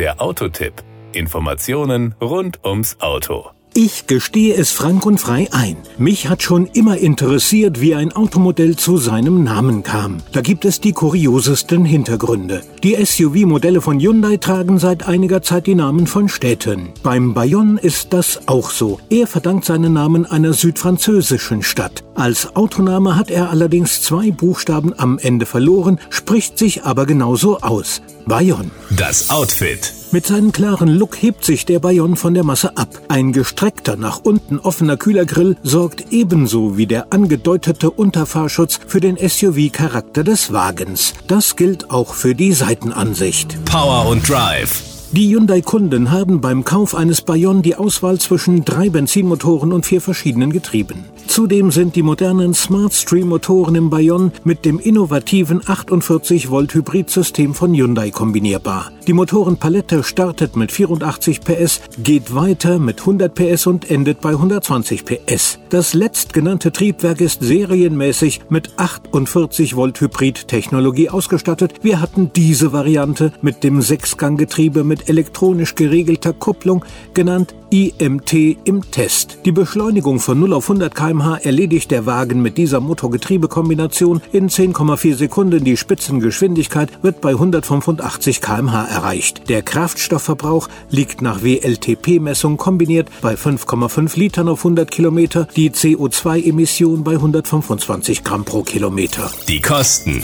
Der Autotipp. Informationen rund ums Auto. Ich gestehe es frank und frei ein. Mich hat schon immer interessiert, wie ein Automodell zu seinem Namen kam. Da gibt es die kuriosesten Hintergründe. Die SUV-Modelle von Hyundai tragen seit einiger Zeit die Namen von Städten. Beim Bayonne ist das auch so. Er verdankt seinen Namen einer südfranzösischen Stadt. Als Autoname hat er allerdings zwei Buchstaben am Ende verloren, spricht sich aber genauso aus. Bayonne. Das Outfit. Mit seinem klaren Look hebt sich der Bayonne von der Masse ab. Ein gestreckter, nach unten offener Kühlergrill sorgt ebenso wie der angedeutete Unterfahrschutz für den SUV-Charakter des Wagens. Das gilt auch für die Seitenansicht. Power und Drive. Die Hyundai-Kunden haben beim Kauf eines Bayonne die Auswahl zwischen drei Benzinmotoren und vier verschiedenen Getrieben. Zudem sind die modernen Smart Stream Motoren im Bayonne mit dem innovativen 48 Volt Hybridsystem von Hyundai kombinierbar. Die Motorenpalette startet mit 84 PS, geht weiter mit 100 PS und endet bei 120 PS. Das letztgenannte Triebwerk ist serienmäßig mit 48 Volt Hybrid Technologie ausgestattet. Wir hatten diese Variante mit dem Sechsganggetriebe mit elektronisch geregelter Kupplung, genannt IMT im Test. Die Beschleunigung von 0 auf 100 km/h erledigt der Wagen mit dieser Motor-Getriebe-Kombination in 10,4 Sekunden. Die Spitzengeschwindigkeit wird bei 185 km/h erreicht. Der Kraftstoffverbrauch liegt nach WLTP-Messung kombiniert bei 5,5 Litern auf 100 Kilometer, die CO2-Emission bei 125 Gramm pro Kilometer. Die Kosten.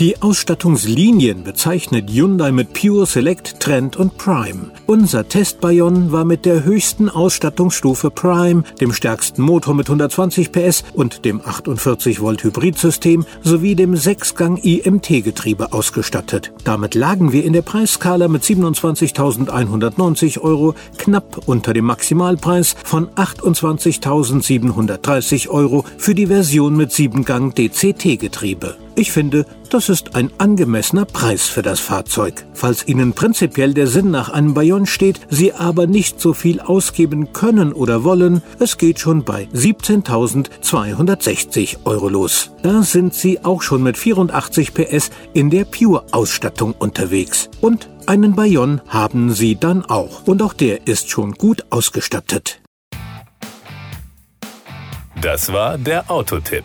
Die Ausstattungslinien bezeichnet Hyundai mit Pure, Select, Trend und Prime. Unser Test-Bayon war mit der höchsten Ausstattungsstufe Prime, dem stärksten Motor mit 120 PS und dem 48 Volt Hybridsystem sowie dem 6-Gang IMT-Getriebe ausgestattet. Damit lagen wir in der Preisskala mit 27.190 Euro knapp unter dem Maximalpreis von 28.730 Euro für die Version mit 7-Gang DCT-Getriebe. Ich finde, das ist ein angemessener Preis für das Fahrzeug. Falls Ihnen prinzipiell der Sinn nach einem Bayon steht, Sie aber nicht so viel ausgeben können oder wollen, es geht schon bei 17.260 Euro los. Da sind Sie auch schon mit 84 PS in der Pure-Ausstattung unterwegs. Und einen Bayon haben Sie dann auch. Und auch der ist schon gut ausgestattet. Das war der Autotipp.